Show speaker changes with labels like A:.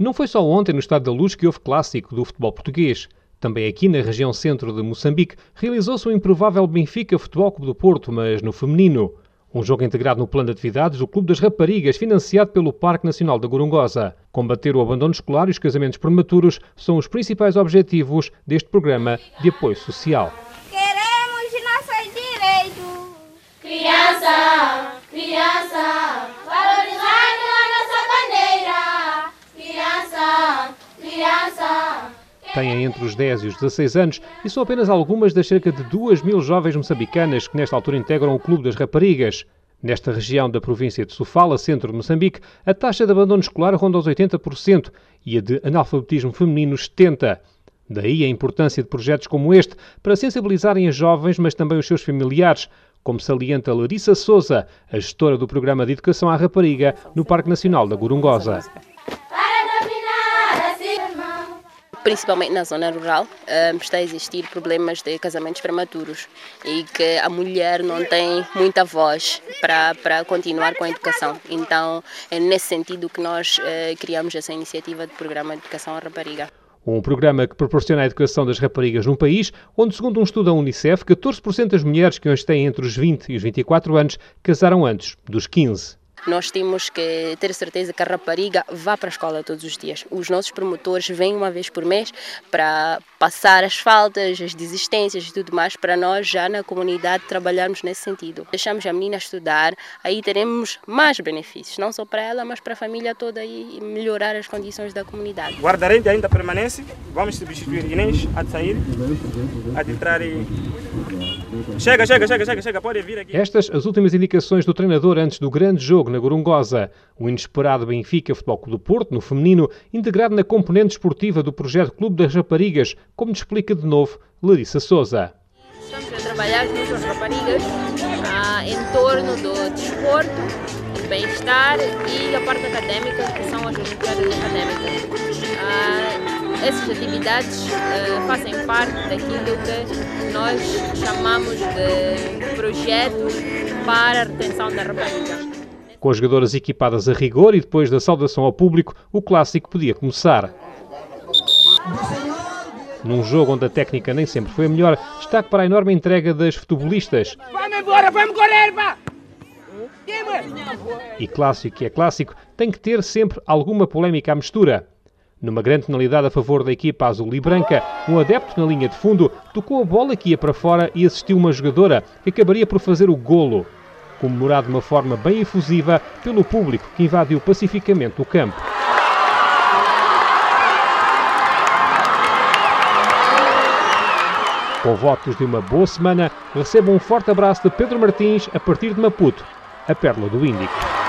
A: Não foi só ontem no Estado da Luz que houve clássico do futebol português. Também aqui na região centro de Moçambique realizou-se o improvável Benfica Futebol Clube do Porto, mas no feminino. Um jogo integrado no plano de atividades do Clube das Raparigas, financiado pelo Parque Nacional da Gorongosa. Combater o abandono escolar e os casamentos prematuros são os principais objetivos deste programa de apoio social. Têm entre os 10 e os 16 anos e são apenas algumas das cerca de 2 mil jovens moçambicanas que nesta altura integram o Clube das Raparigas. Nesta região da província de Sofala, centro de Moçambique, a taxa de abandono escolar ronda os 80% e a de analfabetismo feminino 70%. Daí a importância de projetos como este para sensibilizarem as jovens, mas também os seus familiares, como salienta Larissa Souza, a gestora do Programa de Educação à Rapariga no Parque Nacional da Gorongosa.
B: Principalmente na zona rural, está a existir problemas de casamentos prematuros e que a mulher não tem muita voz para, para continuar com a educação. Então, é nesse sentido que nós eh, criamos essa iniciativa de Programa de Educação à Rapariga.
A: Um programa que proporciona a educação das raparigas num país onde, segundo um estudo da Unicef, 14% das mulheres que hoje têm entre os 20 e os 24 anos casaram antes dos 15.
B: Nós temos que ter certeza que a rapariga vá para a escola todos os dias. Os nossos promotores vêm uma vez por mês para passar as faltas, as desistências e tudo mais, para nós já na comunidade trabalharmos nesse sentido. Deixamos a menina estudar, aí teremos mais benefícios, não só para ela, mas para a família toda e melhorar as condições da comunidade.
C: O guarda-rente ainda permanece, vamos substituir Inês a sair, a entrar e Chega, chega, chega, chega, chega, pode vir aqui.
A: Estas as últimas indicações do treinador antes do grande jogo na Gorongosa. O inesperado Benfica Futebol Clube do Porto, no feminino, integrado na componente esportiva do projeto Clube das Raparigas, como nos explica de novo Larissa Souza.
B: Estamos a trabalhar com as raparigas ah, em torno do desporto, do bem-estar e a parte académica, que são as Olimpíadas Académicas. Ah, essas atividades uh, fazem parte daquilo que nós chamamos de projetos para a retenção da rapariga.
A: Com as jogadoras equipadas a rigor e depois da saudação ao público, o clássico podia começar. Num jogo onde a técnica nem sempre foi a melhor, destaque para a enorme entrega das futebolistas.
C: Vamos embora, vamos correr, pá!
A: E clássico que é clássico, tem que ter sempre alguma polémica à mistura. Numa grande penalidade a favor da equipa azul e branca, um adepto na linha de fundo tocou a bola que ia para fora e assistiu uma jogadora que acabaria por fazer o golo, comemorado de uma forma bem efusiva pelo público que invadiu pacificamente o campo. Com votos de uma boa semana, recebam um forte abraço de Pedro Martins a partir de Maputo, a Pérola do Índico.